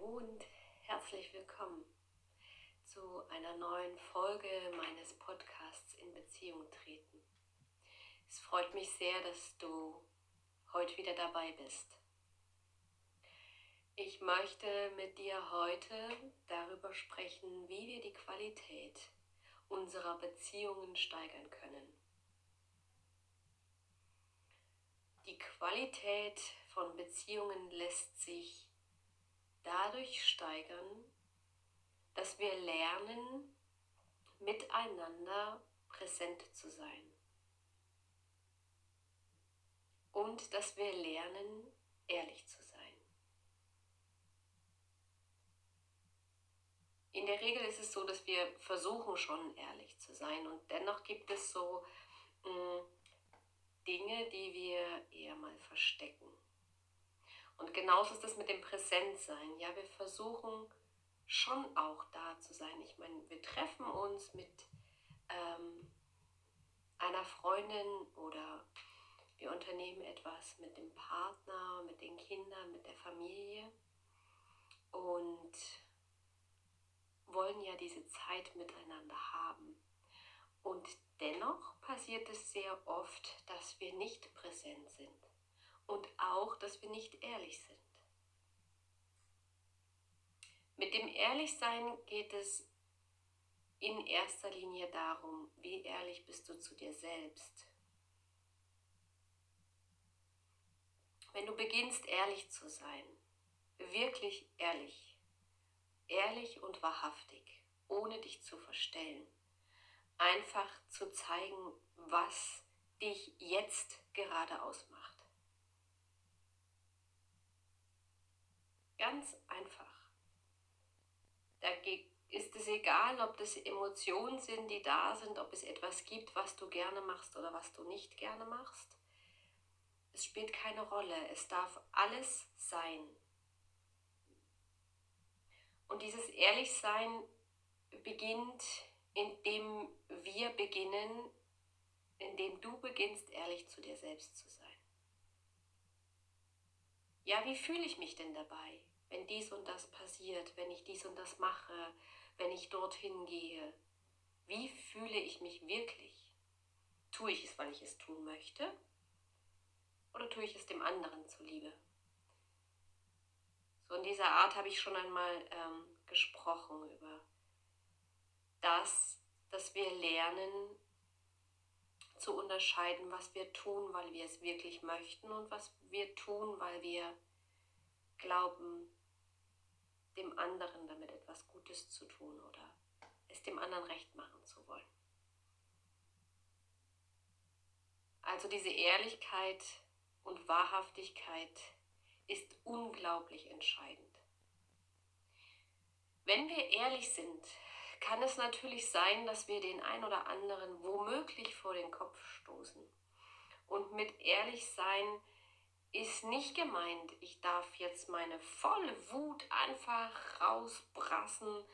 Hallo und herzlich willkommen zu einer neuen Folge meines Podcasts in Beziehung treten. Es freut mich sehr, dass du heute wieder dabei bist. Ich möchte mit dir heute darüber sprechen, wie wir die Qualität unserer Beziehungen steigern können. Die Qualität von Beziehungen lässt sich dadurch steigern, dass wir lernen, miteinander präsent zu sein. Und dass wir lernen, ehrlich zu sein. In der Regel ist es so, dass wir versuchen schon ehrlich zu sein und dennoch gibt es so mh, mm, Dinge, die wir eher mal verstecken. Und genauso ist es mit dem Präsentsein. Ja, wir versuchen schon auch da zu sein. Ich meine, wir treffen uns mit ähm, einer Freundin oder wir unternehmen etwas mit dem Partner, mit den Kindern, mit der Familie und wollen ja diese Zeit miteinander haben. Und dennoch passiert es sehr oft, dass wir nicht präsent sind und auch, dass wir nicht ehrlich sind. Mit dem Ehrlichsein geht es in erster Linie darum, wie ehrlich bist du zu dir selbst. Wenn du beginnst ehrlich zu sein, wirklich ehrlich, ehrlich und wahrhaftig, ohne dich zu verstellen, einfach zu zeigen, was dich jetzt gerade ausmacht Ganz einfach. Da ist es egal, ob das Emotionen sind, die da sind, ob es etwas gibt, was du gerne machst oder was du nicht gerne machst. Es spielt keine Rolle. Es darf alles sein. Und dieses Ehrlichsein beginnt, indem wir beginnen, indem du beginnst, ehrlich zu dir selbst zu sein. Ja, wie fühle ich mich denn dabei? Wenn dies und das passiert, wenn ich dies und das mache, wenn ich dorthin gehe? Wie fühle ich mich wirklich? Tue ich es, weil ich es tun möchte? Oder tue ich es dem anderen zuliebe? So in dieser Art habe ich schon einmal ähm, gesprochen über das, dass wir lernen zu unterscheiden, was wir tun, weil wir es wirklich möchten und was wir tun, weil wir glauben, dem anderen damit etwas Gutes zu tun oder es dem anderen recht machen zu wollen. Also diese Ehrlichkeit und Wahrhaftigkeit ist unglaublich entscheidend. Wenn wir ehrlich sind, kann es natürlich sein, dass wir den ein oder anderen womöglich vor den Kopf stoßen. Und mit ehrlich sein ist nicht gemeint, ich darf jetzt meine volle Wut einfach rausbrassen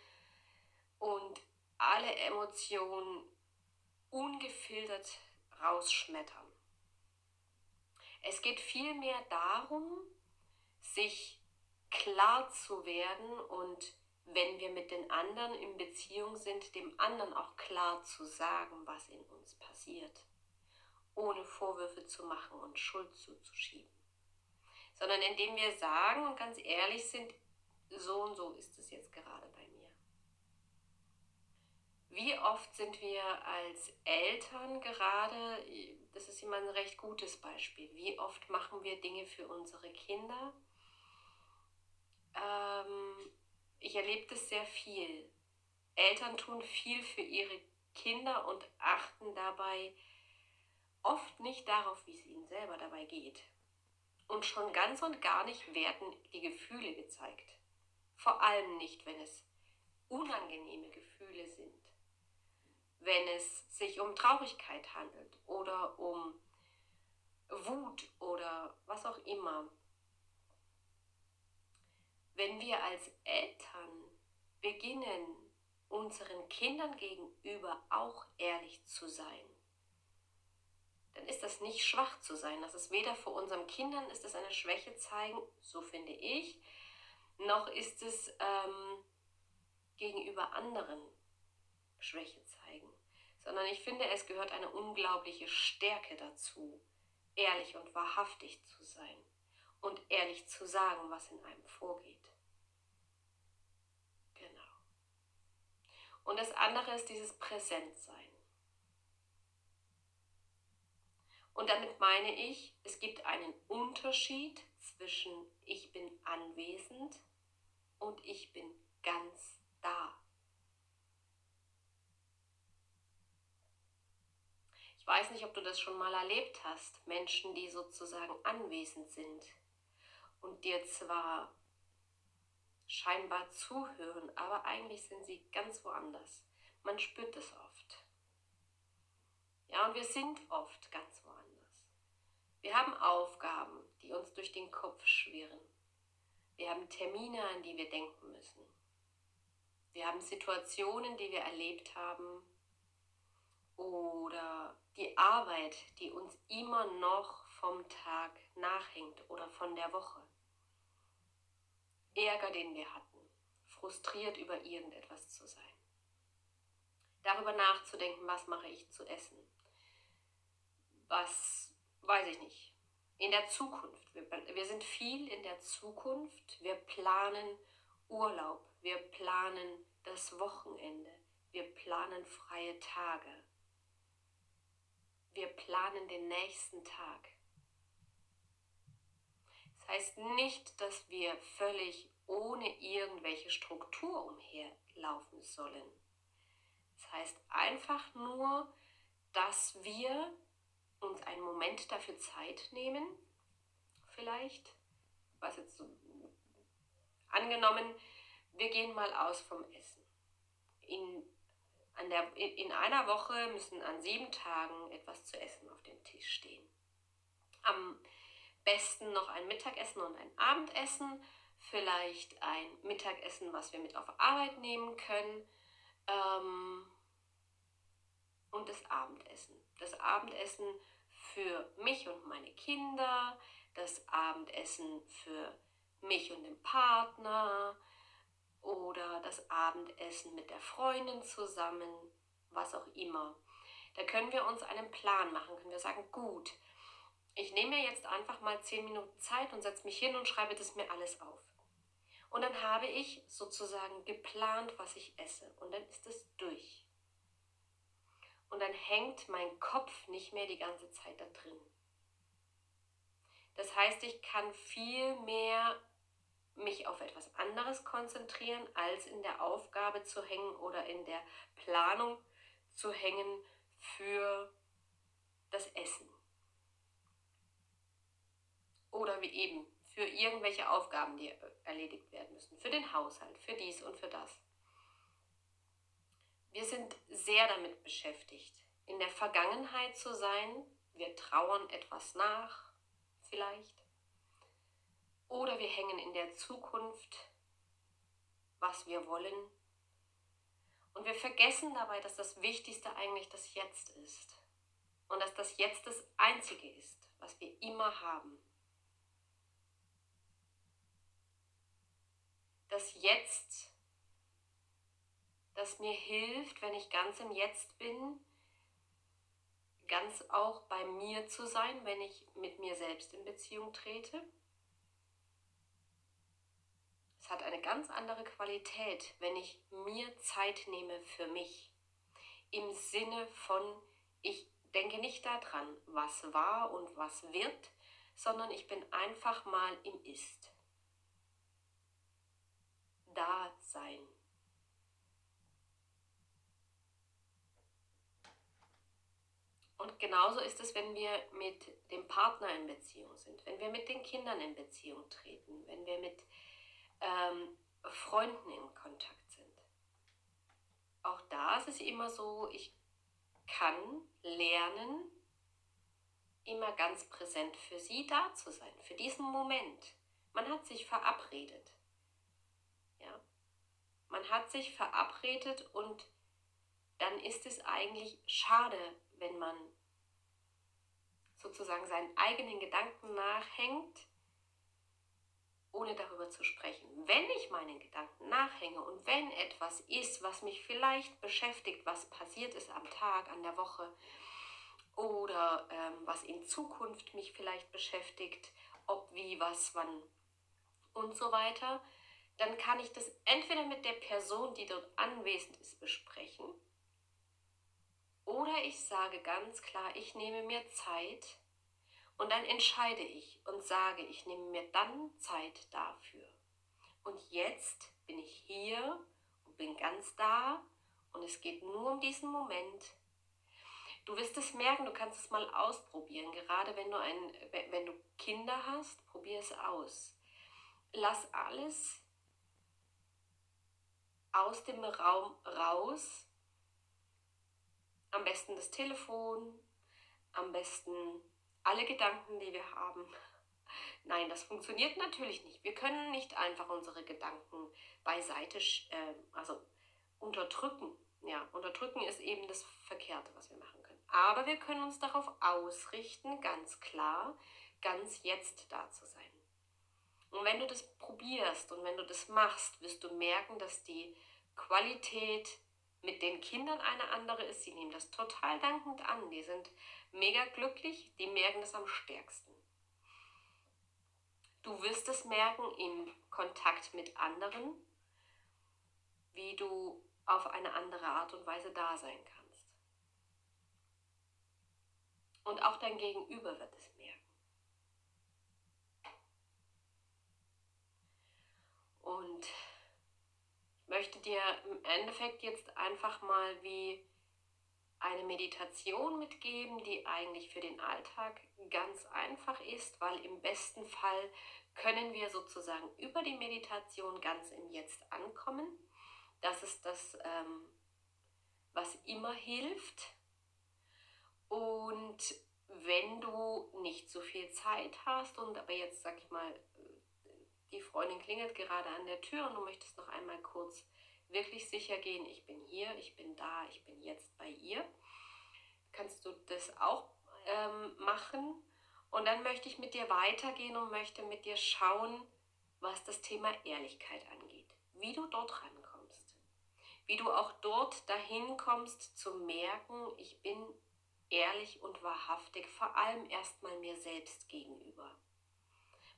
und alle Emotionen ungefiltert rausschmettern. Es geht vielmehr darum, sich klar zu werden und wenn wir mit den anderen in Beziehung sind, dem anderen auch klar zu sagen, was in uns passiert, ohne Vorwürfe zu machen und Schuld zuzuschieben sondern indem wir sagen und ganz ehrlich sind, so und so ist es jetzt gerade bei mir. Wie oft sind wir als Eltern gerade, das ist immer ein recht gutes Beispiel, wie oft machen wir Dinge für unsere Kinder? Ähm, ich erlebe das sehr viel. Eltern tun viel für ihre Kinder und achten dabei oft nicht darauf, wie es ihnen selber dabei geht. Und schon ganz und gar nicht werden die Gefühle gezeigt. Vor allem nicht, wenn es unangenehme Gefühle sind. Wenn es sich um Traurigkeit handelt oder um Wut oder was auch immer. Wenn wir als Eltern beginnen, unseren Kindern gegenüber auch ehrlich zu sein, dann ist das nicht schwach zu sein. Das ist weder vor unseren Kindern ist es eine Schwäche zeigen, so finde ich, noch ist es ähm, gegenüber anderen Schwäche zeigen, sondern ich finde, es gehört eine unglaubliche Stärke dazu, ehrlich und wahrhaftig zu sein und ehrlich zu sagen, was in einem vorgeht. Genau. Und das andere ist dieses Präsentsein. Und damit meine ich, es gibt einen Unterschied zwischen ich bin anwesend und ich bin ganz da. Ich weiß nicht, ob du das schon mal erlebt hast. Menschen, die sozusagen anwesend sind und dir zwar scheinbar zuhören, aber eigentlich sind sie ganz woanders. Man spürt es oft. Ja, und wir sind oft ganz woanders. Wir haben Aufgaben, die uns durch den Kopf schwirren. Wir haben Termine, an die wir denken müssen. Wir haben Situationen, die wir erlebt haben. Oder die Arbeit, die uns immer noch vom Tag nachhängt oder von der Woche. Ärger, den wir hatten, frustriert über irgendetwas zu sein. Darüber nachzudenken, was mache ich zu essen? Was, weiß ich nicht, in der Zukunft. Wir, wir sind viel in der Zukunft. Wir planen Urlaub. Wir planen das Wochenende. Wir planen freie Tage. Wir planen den nächsten Tag. Das heißt nicht, dass wir völlig ohne irgendwelche Struktur umherlaufen sollen. Das heißt einfach nur, dass wir uns einen Moment dafür Zeit nehmen, vielleicht, was jetzt so, angenommen, wir gehen mal aus vom Essen. In, an der, in einer Woche müssen an sieben Tagen etwas zu essen auf dem Tisch stehen. Am besten noch ein Mittagessen und ein Abendessen, vielleicht ein Mittagessen, was wir mit auf Arbeit nehmen können ähm, und das Abendessen. Das Abendessen für mich und meine Kinder, das Abendessen für mich und den Partner oder das Abendessen mit der Freundin zusammen, was auch immer. Da können wir uns einen Plan machen, können wir sagen, gut, ich nehme mir jetzt einfach mal zehn Minuten Zeit und setze mich hin und schreibe das mir alles auf. Und dann habe ich sozusagen geplant, was ich esse. Und dann ist es durch und dann hängt mein Kopf nicht mehr die ganze Zeit da drin. Das heißt, ich kann viel mehr mich auf etwas anderes konzentrieren, als in der Aufgabe zu hängen oder in der Planung zu hängen für das Essen. Oder wie eben für irgendwelche Aufgaben, die erledigt werden müssen, für den Haushalt, für dies und für das. Wir sind sehr damit beschäftigt, in der Vergangenheit zu sein. Wir trauern etwas nach, vielleicht. Oder wir hängen in der Zukunft, was wir wollen. Und wir vergessen dabei, dass das Wichtigste eigentlich das Jetzt ist. Und dass das Jetzt das Einzige ist, was wir immer haben. Das Jetzt das mir hilft, wenn ich ganz im Jetzt bin, ganz auch bei mir zu sein, wenn ich mit mir selbst in Beziehung trete. Es hat eine ganz andere Qualität, wenn ich mir Zeit nehme für mich. Im Sinne von, ich denke nicht daran, was war und was wird, sondern ich bin einfach mal im Ist. Da sein. Und genauso ist es, wenn wir mit dem Partner in Beziehung sind, wenn wir mit den Kindern in Beziehung treten, wenn wir mit ähm, Freunden in Kontakt sind. Auch da ist es immer so, ich kann lernen, immer ganz präsent für sie da zu sein, für diesen Moment. Man hat sich verabredet. Ja? Man hat sich verabredet und dann ist es eigentlich schade, wenn man sozusagen seinen eigenen Gedanken nachhängt ohne darüber zu sprechen. Wenn ich meinen Gedanken nachhänge und wenn etwas ist, was mich vielleicht beschäftigt, was passiert ist am Tag, an der Woche oder ähm, was in Zukunft mich vielleicht beschäftigt, ob, wie, was, wann und so weiter, dann kann ich das entweder mit der Person, die dort anwesend ist, besprechen oder ich sage ganz klar, ich nehme mir Zeit und dann entscheide ich und sage, ich nehme mir dann Zeit dafür. Und jetzt bin ich hier und bin ganz da und es geht nur um diesen Moment. Du wirst es merken, du kannst es mal ausprobieren. Gerade wenn du, ein, wenn du Kinder hast, probier es aus. Lass alles aus dem Raum raus. Am besten das Telefon, am besten alle Gedanken, die wir haben. Nein, das funktioniert natürlich nicht. Wir können nicht einfach unsere Gedanken beiseite, äh, also unterdrücken. Ja, unterdrücken ist eben das Verkehrte, was wir machen können. Aber wir können uns darauf ausrichten, ganz klar, ganz jetzt da zu sein. Und wenn du das probierst und wenn du das machst, wirst du merken, dass die Qualität mit den Kindern eine andere ist. Sie nehmen das total dankend an. Die sind mega glücklich, die merken das am stärksten. Du wirst es merken im Kontakt mit anderen, wie du auf eine andere Art und Weise da sein kannst. Und auch dein Gegenüber wird es merken. Und möchte dir im Endeffekt jetzt einfach mal wie eine Meditation mitgeben, die eigentlich für den Alltag ganz einfach ist, weil im besten Fall können wir sozusagen über die Meditation ganz im Jetzt ankommen. Das ist das, ähm, was immer hilft. Und wenn du nicht so viel Zeit hast und aber jetzt, sag ich mal, die Freundin klingelt gerade an der Tür und du möchtest noch einmal kurz wirklich sicher gehen, ich bin hier, ich bin da, ich bin jetzt bei ihr, kannst du das auch ähm, machen. Und dann möchte ich mit dir weitergehen und möchte mit dir schauen, was das Thema Ehrlichkeit angeht. Wie du dort rankommst. Wie du auch dort dahin kommst zu merken, ich bin ehrlich und wahrhaftig, vor allem erstmal mir selbst gegenüber.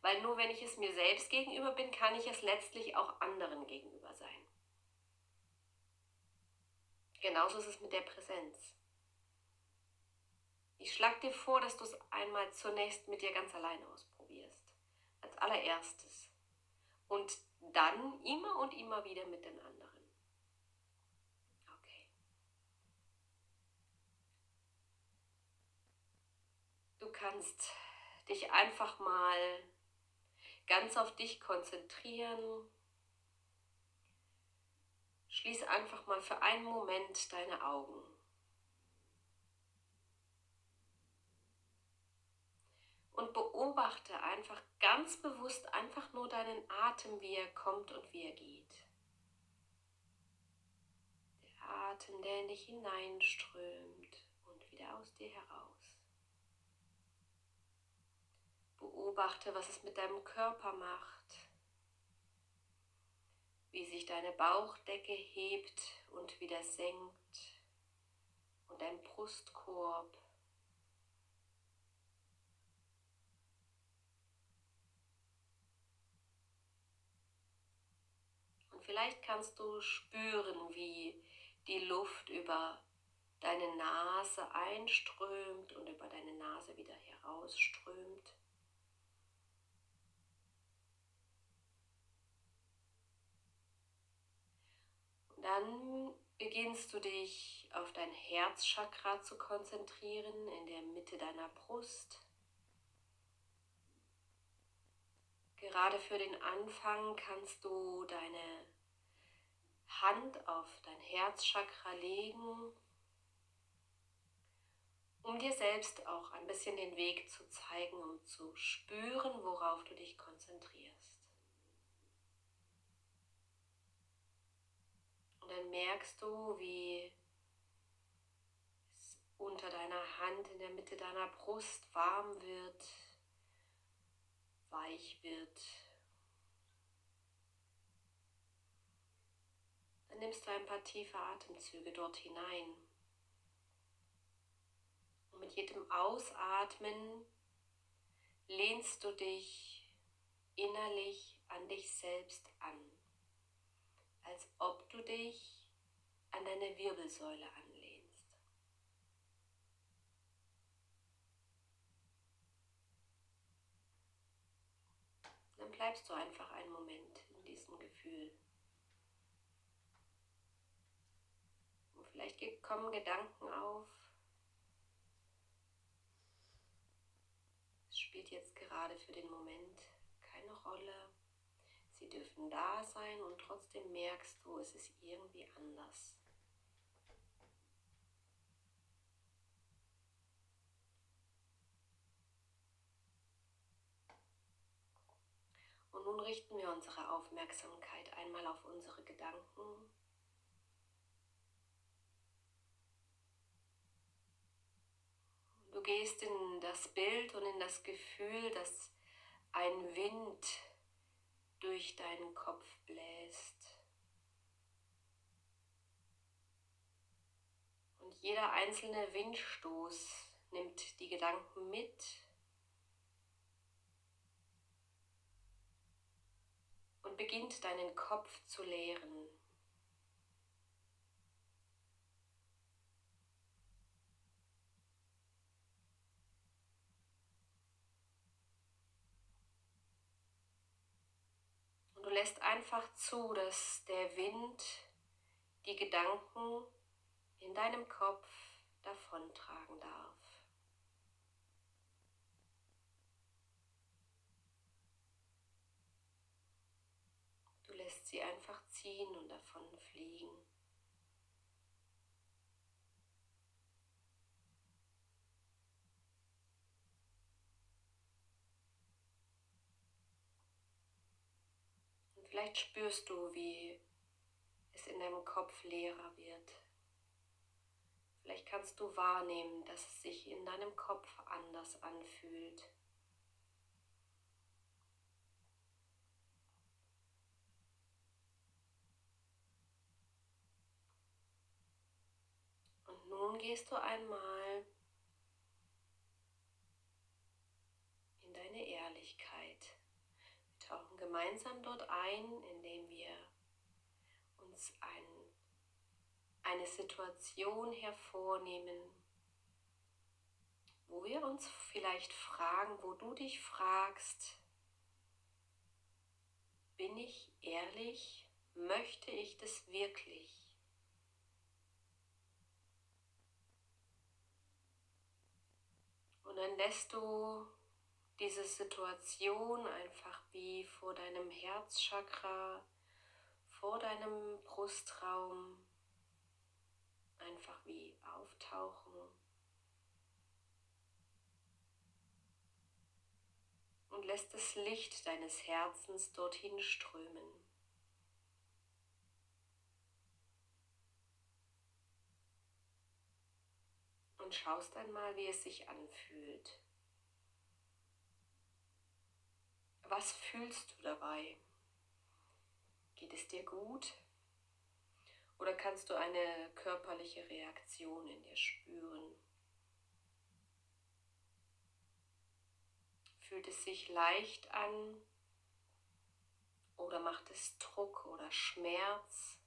Weil nur wenn ich es mir selbst gegenüber bin, kann ich es letztlich auch anderen gegenüber sein. Genauso ist es mit der Präsenz. Ich schlage dir vor, dass du es einmal zunächst mit dir ganz alleine ausprobierst. Als allererstes. Und dann immer und immer wieder mit den anderen. Okay. Du kannst dich einfach mal ganz auf dich konzentrieren. Schließ einfach mal für einen Moment deine Augen. Und beobachte einfach ganz bewusst einfach nur deinen Atem, wie er kommt und wie er geht. Der Atem, der in dich hineinströmt und wieder aus dir heraus. Beobachte, was es mit deinem Körper macht, wie sich deine Bauchdecke hebt und wieder senkt und dein Brustkorb. Und vielleicht kannst du spüren, wie die Luft über deine Nase einströmt und über deine Nase wieder herausströmt. Dann beginnst du dich auf dein Herzchakra zu konzentrieren in der Mitte deiner Brust. Gerade für den Anfang kannst du deine Hand auf dein Herzchakra legen, um dir selbst auch ein bisschen den Weg zu zeigen und zu spüren, worauf du dich konzentrierst. Und dann merkst du, wie es unter deiner Hand, in der Mitte deiner Brust warm wird, weich wird. Dann nimmst du ein paar tiefe Atemzüge dort hinein. Und mit jedem Ausatmen lehnst du dich innerlich an dich selbst an als ob du dich an deine Wirbelsäule anlehnst. Dann bleibst du einfach einen Moment in diesem Gefühl. Und vielleicht kommen Gedanken auf. Es spielt jetzt gerade für den Moment keine Rolle. Sie dürfen da sein und trotzdem merkst du, es ist irgendwie anders. Und nun richten wir unsere Aufmerksamkeit einmal auf unsere Gedanken. Du gehst in das Bild und in das Gefühl, dass ein Wind durch deinen Kopf bläst. Und jeder einzelne Windstoß nimmt die Gedanken mit und beginnt deinen Kopf zu leeren. Lässt einfach zu, dass der Wind die Gedanken in deinem Kopf davontragen darf. Du lässt sie einfach ziehen und davon fliegen. Vielleicht spürst du, wie es in deinem Kopf leerer wird. Vielleicht kannst du wahrnehmen, dass es sich in deinem Kopf anders anfühlt. Und nun gehst du einmal in deine Ehrlichkeit tauchen gemeinsam dort ein, indem wir uns ein, eine Situation hervornehmen, wo wir uns vielleicht fragen, wo du dich fragst, bin ich ehrlich? Möchte ich das wirklich? Und dann lässt du diese Situation einfach wie vor deinem Herzchakra, vor deinem Brustraum einfach wie auftauchen. Und lässt das Licht deines Herzens dorthin strömen. Und schaust einmal, wie es sich anfühlt. Was fühlst du dabei? Geht es dir gut? Oder kannst du eine körperliche Reaktion in dir spüren? Fühlt es sich leicht an oder macht es Druck oder Schmerz?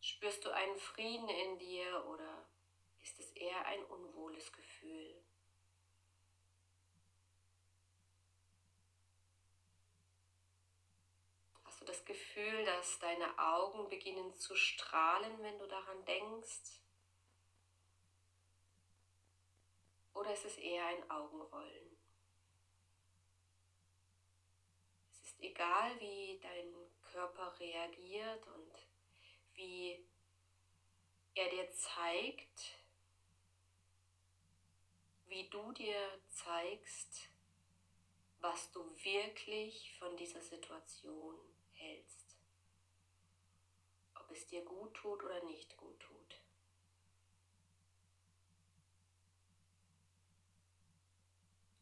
Spürst du einen Frieden in dir oder ist es eher ein unwohles Gefühl? Das Gefühl, dass deine Augen beginnen zu strahlen, wenn du daran denkst? Oder ist es eher ein Augenrollen? Es ist egal, wie dein Körper reagiert und wie er dir zeigt, wie du dir zeigst, was du wirklich von dieser Situation hältst. Ob es dir gut tut oder nicht gut tut.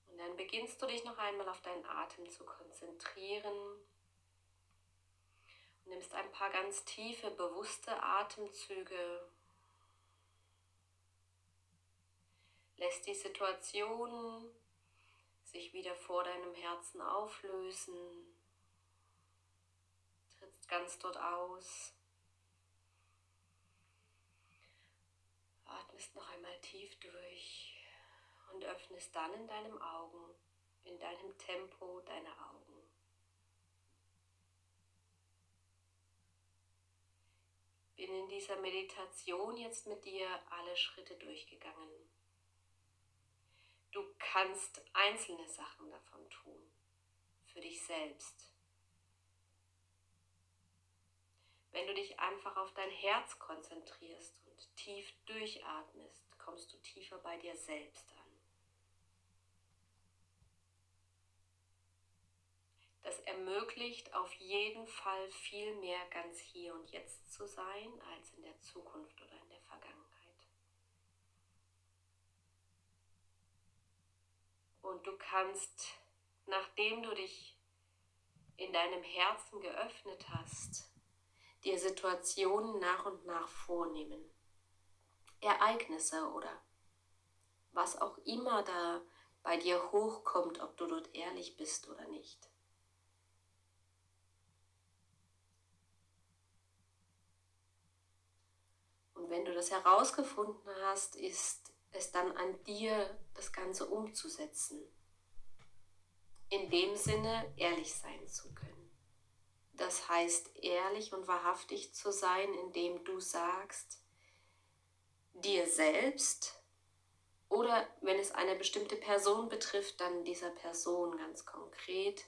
Und dann beginnst du dich noch einmal auf deinen Atem zu konzentrieren Nimmst ein paar ganz tiefe, bewusste Atemzüge. Lässt die Situation sich wieder vor deinem Herzen auflösen. Ganz dort aus. Atmest noch einmal tief durch und öffnest dann in deinem Augen, in deinem Tempo deine Augen. Bin in dieser Meditation jetzt mit dir alle Schritte durchgegangen. Du kannst einzelne Sachen davon tun, für dich selbst. Wenn du dich einfach auf dein Herz konzentrierst und tief durchatmest, kommst du tiefer bei dir selbst an. Das ermöglicht auf jeden Fall viel mehr ganz hier und jetzt zu sein als in der Zukunft oder in der Vergangenheit. Und du kannst, nachdem du dich in deinem Herzen geöffnet hast, dir Situationen nach und nach vornehmen. Ereignisse oder was auch immer da bei dir hochkommt, ob du dort ehrlich bist oder nicht. Und wenn du das herausgefunden hast, ist es dann an dir, das Ganze umzusetzen. In dem Sinne, ehrlich sein zu können. Das heißt, ehrlich und wahrhaftig zu sein, indem du sagst, dir selbst oder wenn es eine bestimmte Person betrifft, dann dieser Person ganz konkret,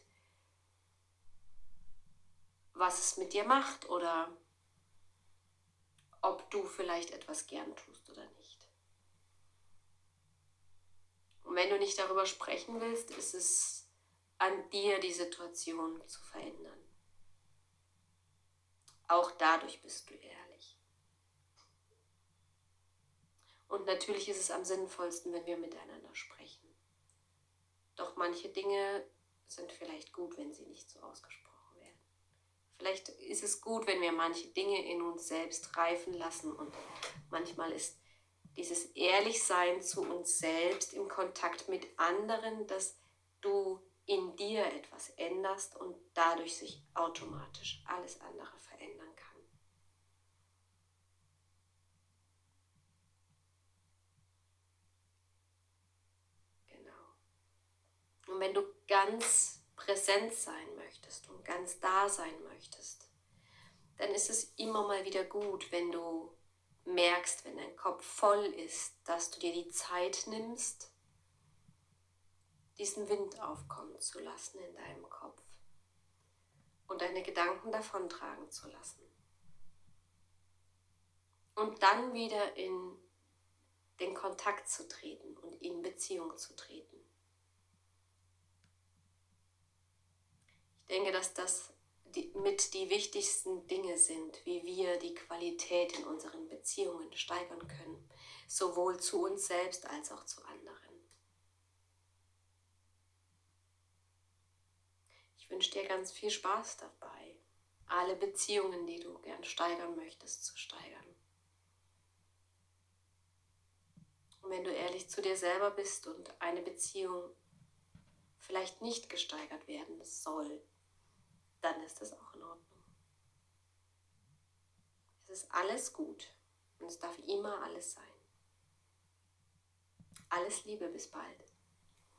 was es mit dir macht oder ob du vielleicht etwas gern tust oder nicht. Und wenn du nicht darüber sprechen willst, ist es an dir, die Situation zu verändern. Auch dadurch bist du ehrlich. Und natürlich ist es am sinnvollsten, wenn wir miteinander sprechen. Doch manche Dinge sind vielleicht gut, wenn sie nicht so ausgesprochen Vielleicht ist es gut, wenn wir manche Dinge in uns selbst reifen lassen und manchmal ist dieses Ehrlichsein zu uns selbst im Kontakt mit anderen, dass du in dir etwas änderst und dadurch sich automatisch alles andere verändern kann. Genau. Und wenn du ganz präsent sein möchtest und ganz da sein möchtest, dann ist es immer mal wieder gut, wenn du merkst, wenn dein Kopf voll ist, dass du dir die Zeit nimmst, diesen Wind aufkommen zu lassen in deinem Kopf und deine Gedanken davontragen zu lassen. Und dann wieder in den Kontakt zu treten und in Beziehung zu treten. denke, dass das die, mit die wichtigsten Dinge sind, wie wir die Qualität in unseren Beziehungen steigern können, sowohl zu uns selbst als auch zu anderen. Ich wünsche dir ganz viel Spaß dabei, alle Beziehungen, die du gern steigern möchtest, zu steigern. Und wenn du ehrlich zu dir selber bist und eine Beziehung vielleicht nicht gesteigert werden soll, dann ist das auch in Ordnung. Es ist alles gut und es darf immer alles sein. Alles Liebe, bis bald.